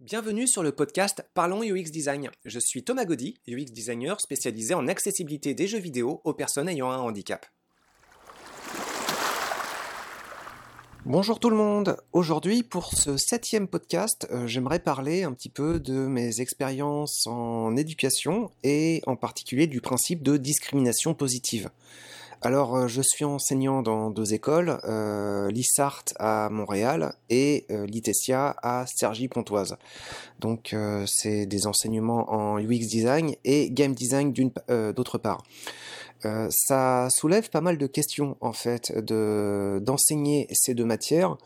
Bienvenue sur le podcast Parlons UX Design. Je suis Thomas Gaudy, UX designer spécialisé en accessibilité des jeux vidéo aux personnes ayant un handicap. Bonjour tout le monde. Aujourd'hui, pour ce septième podcast, euh, j'aimerais parler un petit peu de mes expériences en éducation et en particulier du principe de discrimination positive. Alors, euh, je suis enseignant dans deux écoles, euh, l'ISART à Montréal et euh, l'ITESIA à Cergy-Pontoise. Donc, c'est des enseignements en UX design et game design d'autre part. ça soulève pas mal de questions en fait de d'enseigner ces deux matières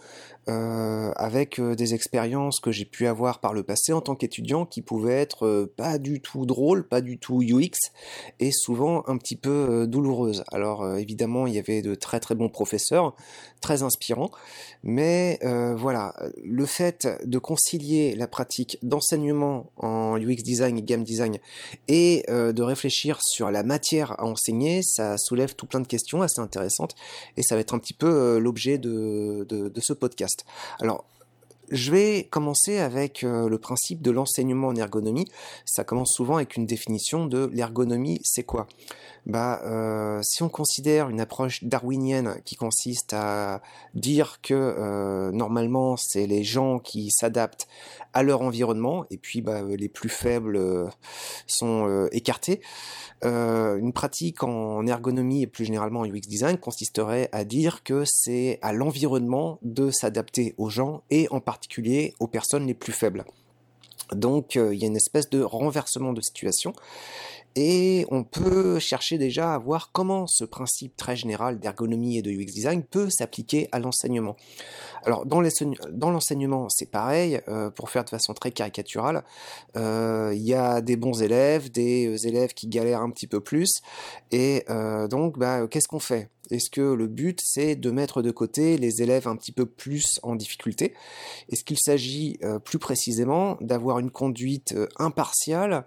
euh, avec euh, des expériences que j'ai pu avoir par le passé en tant qu'étudiant qui pouvaient être euh, pas du tout drôles, pas du tout UX et souvent un petit peu douloureuses. Alors évidemment, il y avait de très très bons professeurs, très inspirants, mais voilà, le fait de concilier la pratique d'enseignement en UX design et game design et de réfléchir sur la matière à enseigner, ça soulève tout plein de questions assez intéressantes et ça va être un petit peu l'objet de, ce podcast. Alors, je vais commencer avec euh, le principe de l'enseignement en ergonomie. Ça commence souvent avec une définition de l'ergonomie, c'est quoi? Bah, euh, si on considère une approche darwinienne qui consiste à dire que euh, normalement c'est les gens qui s'adaptent à leur environnement et puis bah, les plus faibles sont écartés. Euh, une pratique en ergonomie et plus généralement en UX design consisterait à dire que c'est à l'environnement de s'adapter aux gens et en particulier aux personnes les plus faibles. Donc euh, il y a une espèce de renversement de situation et on peut chercher déjà à voir comment ce principe très général d'ergonomie et de UX design peut s'appliquer à l'enseignement. Alors dans l'enseignement, c'est pareil, euh, pour faire de façon très caricaturale, euh, il y a des bons élèves, des euh, élèves qui galèrent un petit peu plus, et donc bah, qu'est-ce qu'on fait? Est-ce que le but c'est de mettre de côté les élèves un petit peu plus en difficulté? Est-ce qu'il s'agit plus précisément d'avoir une conduite impartiale?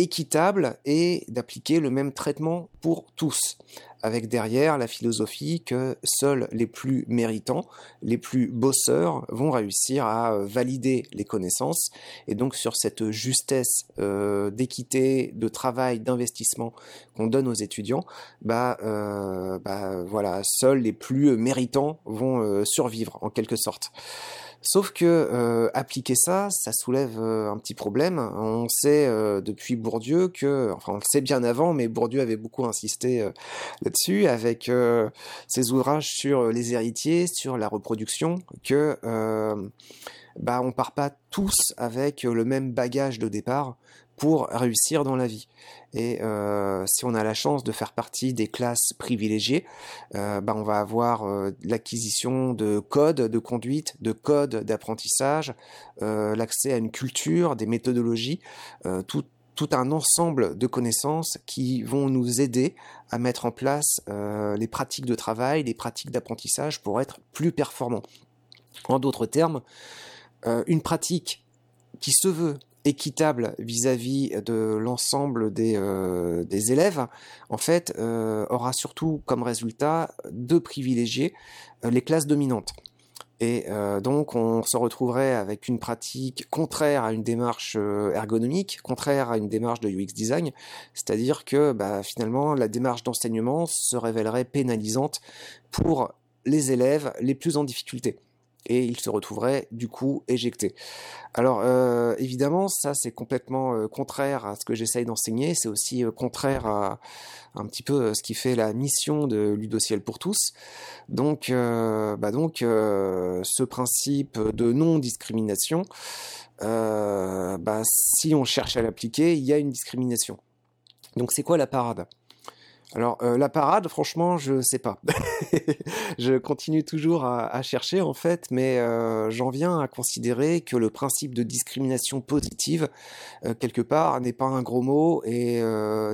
Équitable et d'appliquer le même traitement pour tous, avec derrière la philosophie que seuls les plus méritants, les plus bosseurs vont réussir à euh, valider les connaissances, et donc sur cette justesse euh, d'équité, de travail, d'investissement qu'on donne aux étudiants, bah, euh, bah voilà, seuls les plus méritants vont survivre en quelque sorte. Sauf que euh, appliquer ça, ça soulève euh, un petit problème. On sait euh, depuis Bourdieu que, enfin on le sait bien avant, mais Bourdieu avait beaucoup insisté là-dessus avec ses ouvrages sur les héritiers, sur la reproduction, que bah on part pas tous avec le même bagage de départ pour réussir dans la vie. Et euh, si on a la chance de faire partie des classes privilégiées, euh, bah on va avoir euh, l'acquisition de codes de conduite, de codes d'apprentissage, l'accès à une culture, des méthodologies, tout, tout un ensemble de connaissances qui vont nous aider à mettre en place les pratiques de travail, les pratiques d'apprentissage pour être plus performants. En d'autres termes, une pratique qui se veut équitable vis-à-vis de l'ensemble des, euh, élèves, en fait, euh, aura surtout comme résultat de privilégier euh, les classes dominantes. Et donc, on se retrouverait avec une pratique contraire à une démarche ergonomique, contraire à une démarche de UX design, c'est-à-dire que bah, finalement, la démarche d'enseignement se révélerait pénalisante pour les élèves les plus en difficulté et il se retrouverait du coup éjecté. Alors euh, évidemment, ça c'est complètement euh, contraire à ce que j'essaye d'enseigner, c'est aussi euh, contraire à un petit peu ce qui fait la mission de Ludociel pour tous. Donc, bah donc ce principe de non-discrimination, bah, si on cherche à l'appliquer, il y a une discrimination. Donc c'est quoi la parade? Alors euh, la parade, franchement, je sais pas. je continue toujours à, chercher en fait, mais euh, j'en viens à considérer que le principe de discrimination positive, euh, quelque part, n'est pas un gros mot et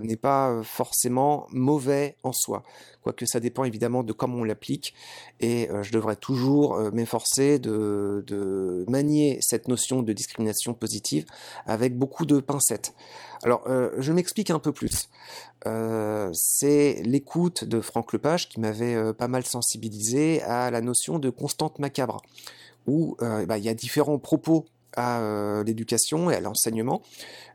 n'est pas forcément mauvais en soi. Quoique ça dépend évidemment de comment on l'applique, et je devrais toujours m'efforcer de manier cette notion de discrimination positive avec beaucoup de pincettes. Alors, je m'explique un peu plus. Euh, c'est l'écoute de Franck Lepage qui m'avait euh, pas mal sensibilisé à la notion de constante macabre, où euh, bah, il y a différents propos à l'éducation et à l'enseignement.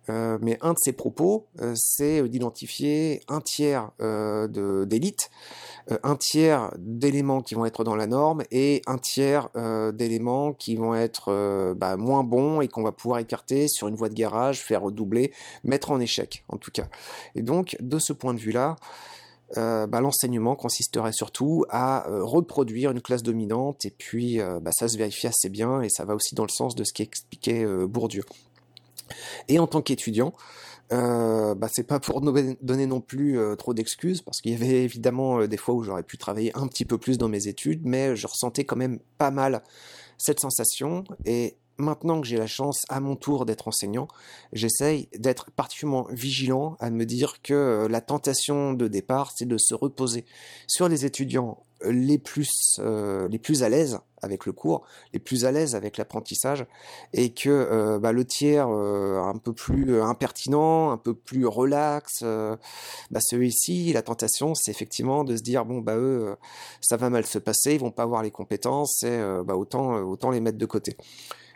mais un de ses propos, c'est d'identifier un tiers d'élite euh, un tiers d'éléments qui vont être dans la norme et un tiers euh, d'éléments qui vont être euh, bah, moins bons et qu'on va pouvoir écarter sur une voie de garage, faire redoubler, mettre en échec en tout cas. Et donc de ce point de vue-là, bah, l'enseignement consisterait surtout à reproduire une classe dominante et puis bah, ça se vérifie assez bien et ça va aussi dans le sens de ce qu'expliquait Bourdieu. Et en tant qu'étudiant, euh, bah, c'est pas pour donner non plus euh, trop d'excuses, parce qu'il y avait évidemment euh, des fois où j'aurais pu travailler un petit peu plus dans mes études, mais je ressentais quand même pas mal cette sensation. Et maintenant que j'ai la chance à mon tour d'être enseignant, j'essaye d'être particulièrement vigilant à me dire que la tentation de départ, c'est de se reposer sur les étudiants les plus, euh, les plus à l'aise avec le cours, les plus à l'aise avec l'apprentissage, et que euh, bah, le tiers euh, un peu plus impertinent, un peu plus relax, bah, celui-ci, la tentation, c'est effectivement de se dire bon bah eux, ça va mal se passer, ils vont pas avoir les compétences, et bah, autant, autant les mettre de côté.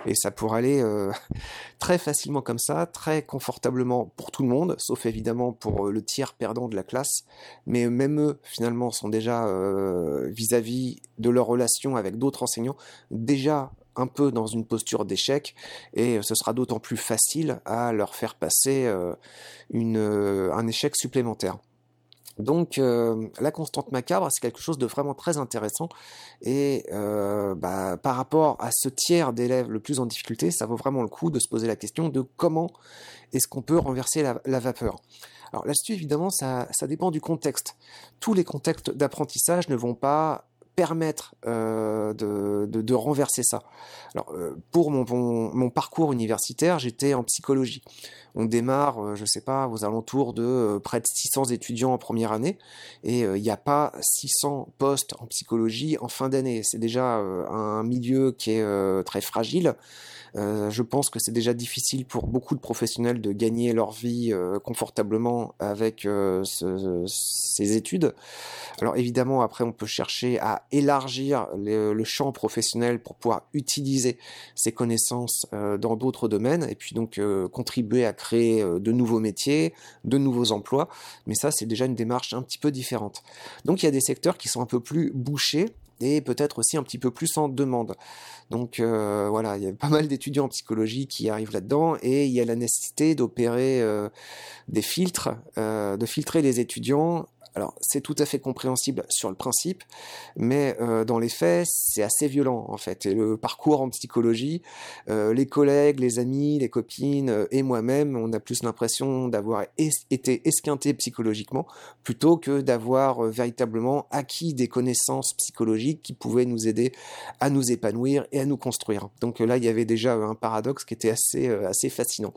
Et ça pourrait aller euh, très facilement comme ça, très confortablement pour tout le monde, sauf évidemment pour euh, le tiers perdant de la classe. Mais même eux, finalement, sont déjà euh, vis-à-vis de leur relation avec d'autres enseignants, déjà un peu dans une posture d'échec, et ce sera d'autant plus facile à leur faire passer un échec supplémentaire. Donc euh, la constante macabre, c'est quelque chose de vraiment très intéressant. Et euh, bah, par rapport à ce tiers d'élèves le plus en difficulté, ça vaut vraiment le coup de se poser la question de comment est-ce qu'on peut renverser la, vapeur. Alors là-dessus, évidemment, ça, dépend du contexte. Tous les contextes d'apprentissage ne vont pas permettre euh, de, renverser ça. Alors, pour mon, mon parcours universitaire, j'étais en psychologie on démarre, euh, je sais pas, aux alentours de euh, près de 600 étudiants en première année, et euh, il n'y a pas 600 postes en psychologie en fin d'année. C'est déjà un milieu qui est très fragile. je pense que c'est déjà difficile pour beaucoup de professionnels de gagner leur vie confortablement avec ces études. Alors évidemment, après, on peut chercher à élargir le champ professionnel pour pouvoir utiliser ces connaissances dans d'autres domaines et puis donc contribuer à créer euh, de nouveaux métiers, de nouveaux emplois, mais ça c'est déjà une démarche un petit peu différente. Donc il y a des secteurs qui sont un peu plus bouchés et peut-être aussi un petit peu plus en demande. Donc euh, voilà, il y a pas mal d'étudiants en psychologie qui arrivent là-dedans et il y a la nécessité d'opérer euh, des filtres, de filtrer les étudiants alors, c'est tout à fait compréhensible sur le principe, mais euh, dans les faits, c'est assez violent en fait. Et le parcours en psychologie, euh, les collègues, les amis, les copines euh, et moi-même, on a plus l'impression d'avoir été esquinté psychologiquement plutôt que d'avoir véritablement acquis des connaissances psychologiques qui pouvaient nous aider à nous épanouir et à nous construire. Donc là, il y avait déjà un paradoxe qui était assez, assez fascinant.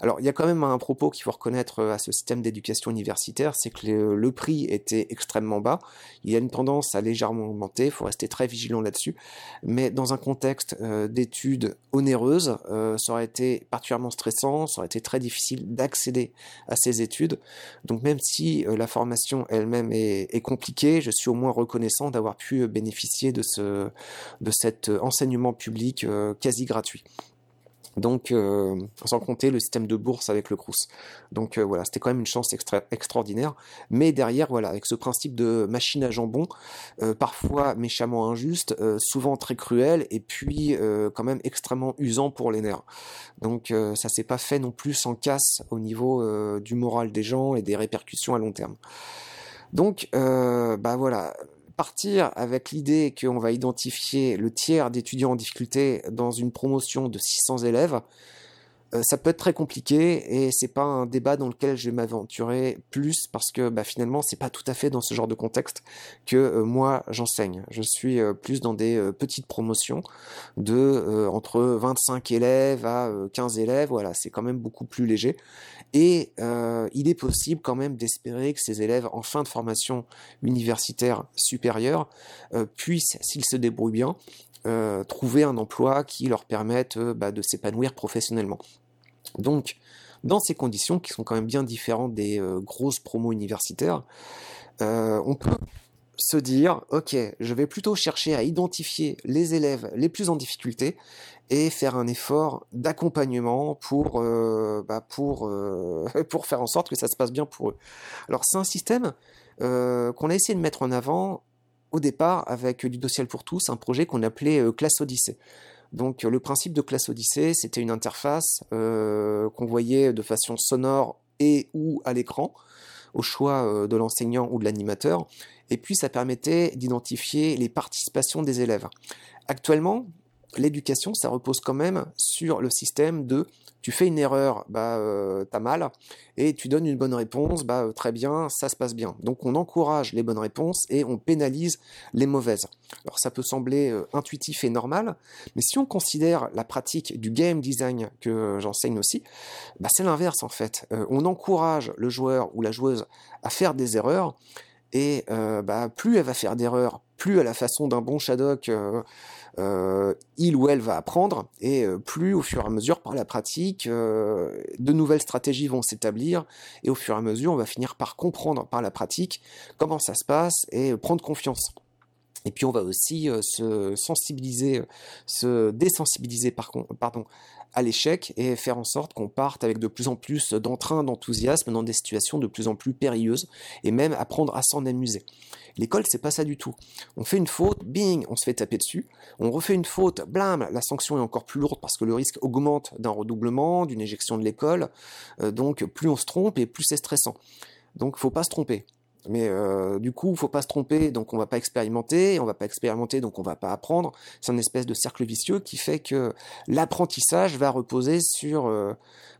Alors, il y a quand même un propos qu'il faut reconnaître à ce système d'éducation universitaire, c'est que le, prix était extrêmement bas. Il y a une tendance à légèrement augmenter, il faut rester très vigilant là-dessus. Mais dans un contexte euh, d'études onéreuses, euh, ça aurait été particulièrement stressant, ça aurait été très difficile d'accéder à ces études. Donc même si la formation elle-même est, est, compliquée, je suis au moins reconnaissant d'avoir pu bénéficier de, ce, de cet enseignement public quasi gratuit. Donc, euh, sans compter le système de bourse avec le Crous. Donc euh, voilà, c'était quand même une chance extraordinaire. Mais derrière, voilà, avec ce principe de machine à jambon, euh, parfois méchamment injuste, souvent très cruel, et puis quand même extrêmement usant pour les nerfs. Donc ça s'est pas fait non plus sans casse au niveau du moral des gens et des répercussions à long terme. Donc, bah voilà, partir avec l'idée qu'on va identifier le tiers d'étudiants en difficulté dans une promotion de 600 élèves, ça peut être très compliqué et c'est pas un débat dans lequel je vais m'aventurer plus parce que bah, finalement c'est pas tout à fait dans ce genre de contexte que euh, moi j'enseigne. Je suis euh, plus dans des petites promotions de entre 25 élèves à 15 élèves, voilà, c'est quand même beaucoup plus léger et il est possible quand même d'espérer que ces élèves en fin de formation universitaire supérieure puissent, s'ils se débrouillent bien, euh, trouver un emploi qui leur permette euh, bah, de s'épanouir professionnellement. Donc, dans ces conditions qui sont quand même bien différentes des euh, grosses promos universitaires, on peut se dire, ok, je vais plutôt chercher à identifier les élèves les plus en difficulté et faire un effort d'accompagnement pour, bah pour, pour faire en sorte que ça se passe bien pour eux. Alors c'est un système qu'on a essayé de mettre en avant au départ avec Ludociel pour tous, un projet qu'on appelait Classe Odyssée. Donc le principe de Classe Odyssée, c'était une interface qu'on voyait de façon sonore et ou à l'écran, au choix de l'enseignant ou de l'animateur, et puis ça permettait d'identifier les participations des élèves. Actuellement, l'éducation, ça repose quand même sur le système de tu fais une erreur, bah euh, t'as mal, et tu donnes une bonne réponse, bah euh, très bien, ça se passe bien. Donc on encourage les bonnes réponses et on pénalise les mauvaises. Alors ça peut sembler euh, intuitif et normal, mais si on considère la pratique du game design que j'enseigne aussi, bah c'est l'inverse en fait. on encourage le joueur ou la joueuse à faire des erreurs et bah, plus elle va faire d'erreurs, plus à la façon d'un bon Shadok, euh, euh, il ou elle va apprendre, et plus au fur et à mesure, par la pratique, de nouvelles stratégies vont s'établir, et au fur et à mesure, on va finir par comprendre par la pratique comment ça se passe et prendre confiance. Et puis on va aussi se sensibiliser, se désensibiliser par, pardon, à l'échec et faire en sorte qu'on parte avec de plus en plus d'entrain, d'enthousiasme dans des situations de plus en plus périlleuses et même apprendre à s'en amuser. L'école, c'est pas ça du tout. On fait une faute, bing, on se fait taper dessus. On refait une faute, blam, la sanction est encore plus lourde parce que le risque augmente d'un redoublement, d'une éjection de l'école. Euh, donc plus on se trompe et plus c'est stressant. Donc faut pas se tromper. Mais euh, du coup, il faut pas se tromper, donc on va pas expérimenter, on va pas expérimenter, donc on va pas apprendre. C'est une espèce de cercle vicieux qui fait que l'apprentissage va reposer sur euh,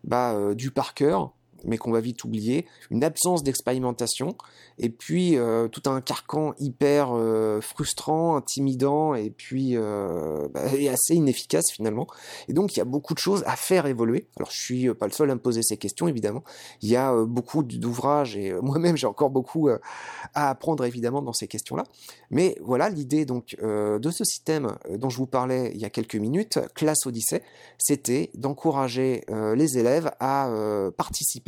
bah, euh, du par cœur, mais qu'on va vite oublier, une absence d'expérimentation, et puis euh, tout un carcan hyper euh, frustrant, intimidant, et puis euh, bah, et assez inefficace finalement. Et donc il y a beaucoup de choses à faire évoluer. Alors je suis pas le seul à me poser ces questions évidemment. Il y a beaucoup d'ouvrages et moi-même j'ai encore beaucoup à apprendre évidemment dans ces questions-là. Mais voilà l'idée donc de ce système dont je vous parlais il y a quelques minutes, classe Odyssée, c'était d'encourager les élèves à participer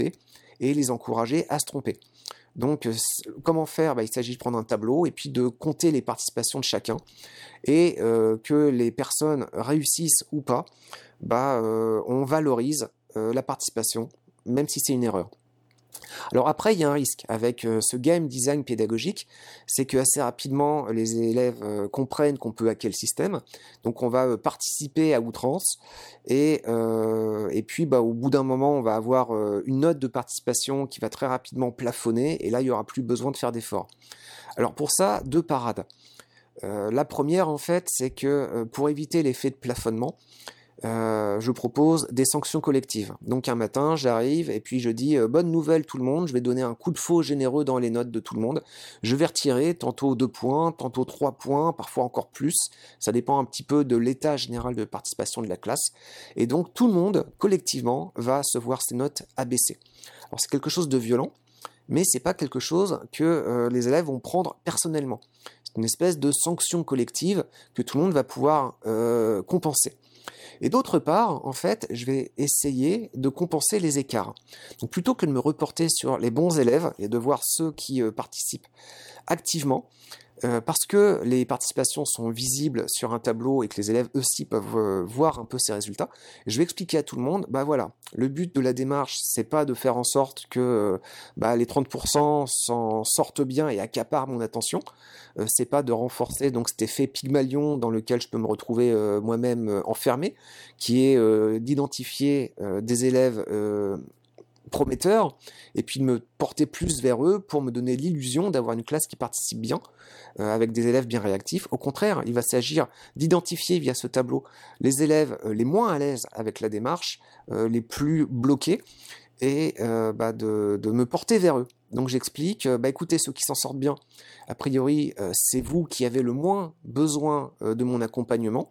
et les encourager à se tromper. Donc, euh, comment faire? Bah, Il s'agit de prendre un tableau et puis de compter les participations de chacun. Et euh, que les personnes réussissent ou pas, bah, euh, on valorise la participation, même si c'est une erreur. Alors après, il y a un risque avec euh, ce game design pédagogique, c'est que assez rapidement, les élèves euh, comprennent qu'on peut hacker le système, donc on va euh, participer à outrance, et, puis bah, au bout d'un moment, on va avoir une note de participation qui va très rapidement plafonner, et là, il n'y aura plus besoin de faire d'efforts. Alors pour ça, deux parades. la première, en fait, c'est que pour éviter l'effet de plafonnement, euh, je propose des sanctions collectives. Donc un matin, j'arrive et puis je dis euh, bonne nouvelle tout le monde, je vais donner un coup de faux généreux dans les notes de tout le monde. Je vais retirer tantôt deux points, tantôt trois points, parfois encore plus. Ça dépend un petit peu de l'état général de participation de la classe. Et donc tout le monde, collectivement, va se voir ses notes abaissées. Alors c'est quelque chose de violent, mais c'est pas quelque chose que euh, les élèves vont prendre personnellement. C'est une espèce de sanction collective que tout le monde va pouvoir compenser. Et d'autre part, en fait, je vais essayer de compenser les écarts. Donc plutôt que de me reporter sur les bons élèves et de voir ceux qui euh, participent activement, euh, parce que les participations sont visibles sur un tableau et que les élèves aussi peuvent euh, voir un peu ces résultats, je vais expliquer à tout le monde, bah voilà, le but de la démarche, c'est pas de faire en sorte que bah, les 30% s'en sortent bien et accaparent mon attention, c'est pas de renforcer donc cet effet Pygmalion dans lequel je peux me retrouver moi-même enfermé, qui est d'identifier des élèves prometteur et puis de me porter plus vers eux pour me donner l'illusion d'avoir une classe qui participe bien euh, avec des élèves bien réactifs. Au contraire, il va s'agir d'identifier via ce tableau les élèves euh, les moins à l'aise avec la démarche, euh, les plus bloqués et bah, de, de, me porter vers eux. Donc j'explique, bah écoutez, ceux qui s'en sortent bien, a priori, c'est vous qui avez le moins besoin de mon accompagnement.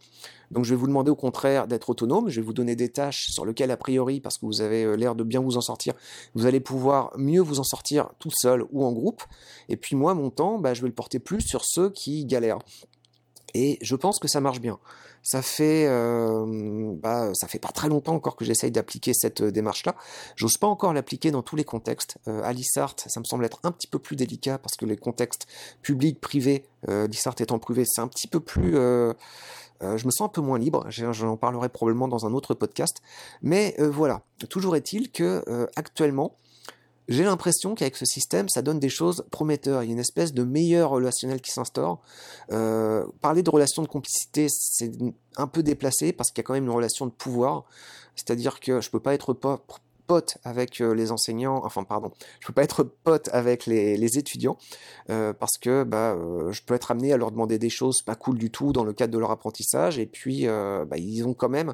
Donc je vais vous demander au contraire d'être autonome, je vais vous donner des tâches sur lesquelles a priori, parce que vous avez euh, l'air de bien vous en sortir, vous allez pouvoir mieux vous en sortir tout seul ou en groupe. Et puis moi, mon temps, bah, je vais le porter plus sur ceux qui galèrent. Et je pense que ça marche bien. Ça fait, euh, bah, ça fait pas très longtemps encore que j'essaye d'appliquer cette euh, démarche-là. J'ose pas encore l'appliquer dans tous les contextes. Euh, à l'ISART, ça me semble être un petit peu plus délicat parce que les contextes publics, privés, euh, l'ISART étant privé, c'est un petit peu plus je me sens un peu moins libre, j'en parlerai probablement dans un autre podcast. Mais voilà, toujours est-il que actuellement, j'ai l'impression qu'avec ce système, ça donne des choses prometteurs. Il y a une espèce de meilleur relationnel qui s'instaure. Euh, parler de relation de complicité, c'est un peu déplacé parce qu'il y a quand même une relation de pouvoir. C'est-à-dire que je peux pas être pote avec euh, les enseignants, enfin pardon, je peux pas être pote avec les, étudiants euh, parce que bah, je peux être amené à leur demander des choses pas cool du tout dans le cadre de leur apprentissage et puis bah, ils ont quand même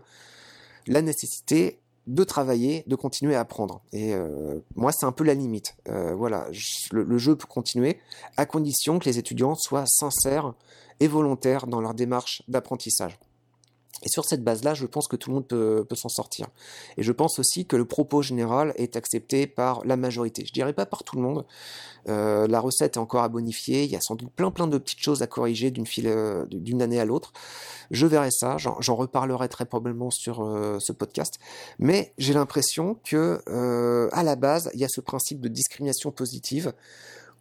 la nécessité de travailler, de continuer à apprendre. Et euh, moi, c'est un peu la limite. Euh, voilà, le, jeu peut continuer à condition que les étudiants soient sincères et volontaires dans leur démarche d'apprentissage. Et sur cette base-là, je pense que tout le monde peut, s'en sortir. Et je pense aussi que le propos général est accepté par la majorité. Je dirais pas par tout le monde. Euh, la recette est encore à bonifier. Il y a sans doute plein plein de petites choses à corriger d'une euh, année à l'autre. Je verrai ça. J'en reparlerai très probablement sur euh, ce podcast. Mais j'ai l'impression que à la base, il y a ce principe de discrimination positive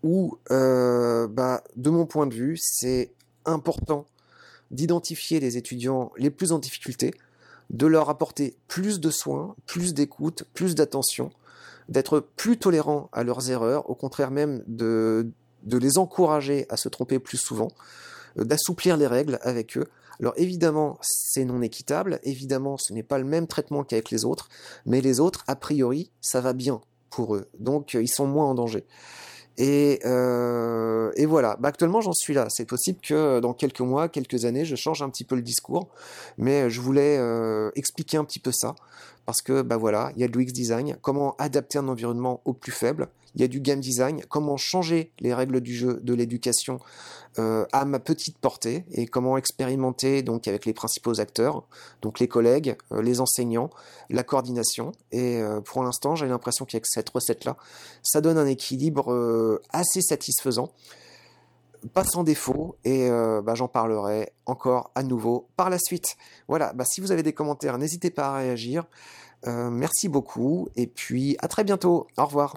où, bah, de mon point de vue, c'est important d'identifier les étudiants les plus en difficulté, de leur apporter plus de soins, plus d'écoute, plus d'attention, d'être plus tolérant à leurs erreurs, au contraire même de, de les encourager à se tromper plus souvent, euh, d'assouplir les règles avec eux. Alors évidemment, c'est non équitable, évidemment, ce n'est pas le même traitement qu'avec les autres, mais les autres, a priori, ça va bien pour eux, donc euh, ils sont moins en danger. Et, euh, et voilà. Bah, actuellement, j'en suis là. C'est possible que dans quelques mois, quelques années, je change un petit peu le discours, mais je voulais euh, expliquer un petit peu ça parce que bah voilà, il y a de l'UX design, comment adapter un environnement au plus faible, il y a du game design, comment changer les règles du jeu de l'éducation euh, à ma petite portée et comment expérimenter donc avec les principaux acteurs, donc les collègues, euh, les enseignants, la coordination. Et euh, pour l'instant, j'ai l'impression qu'avec cette recette-là, ça donne un équilibre assez satisfaisant pas sans défaut et bah, j'en parlerai encore à nouveau par la suite. Voilà, bah, si vous avez des commentaires, n'hésitez pas à réagir. merci beaucoup et puis à très bientôt. Au revoir.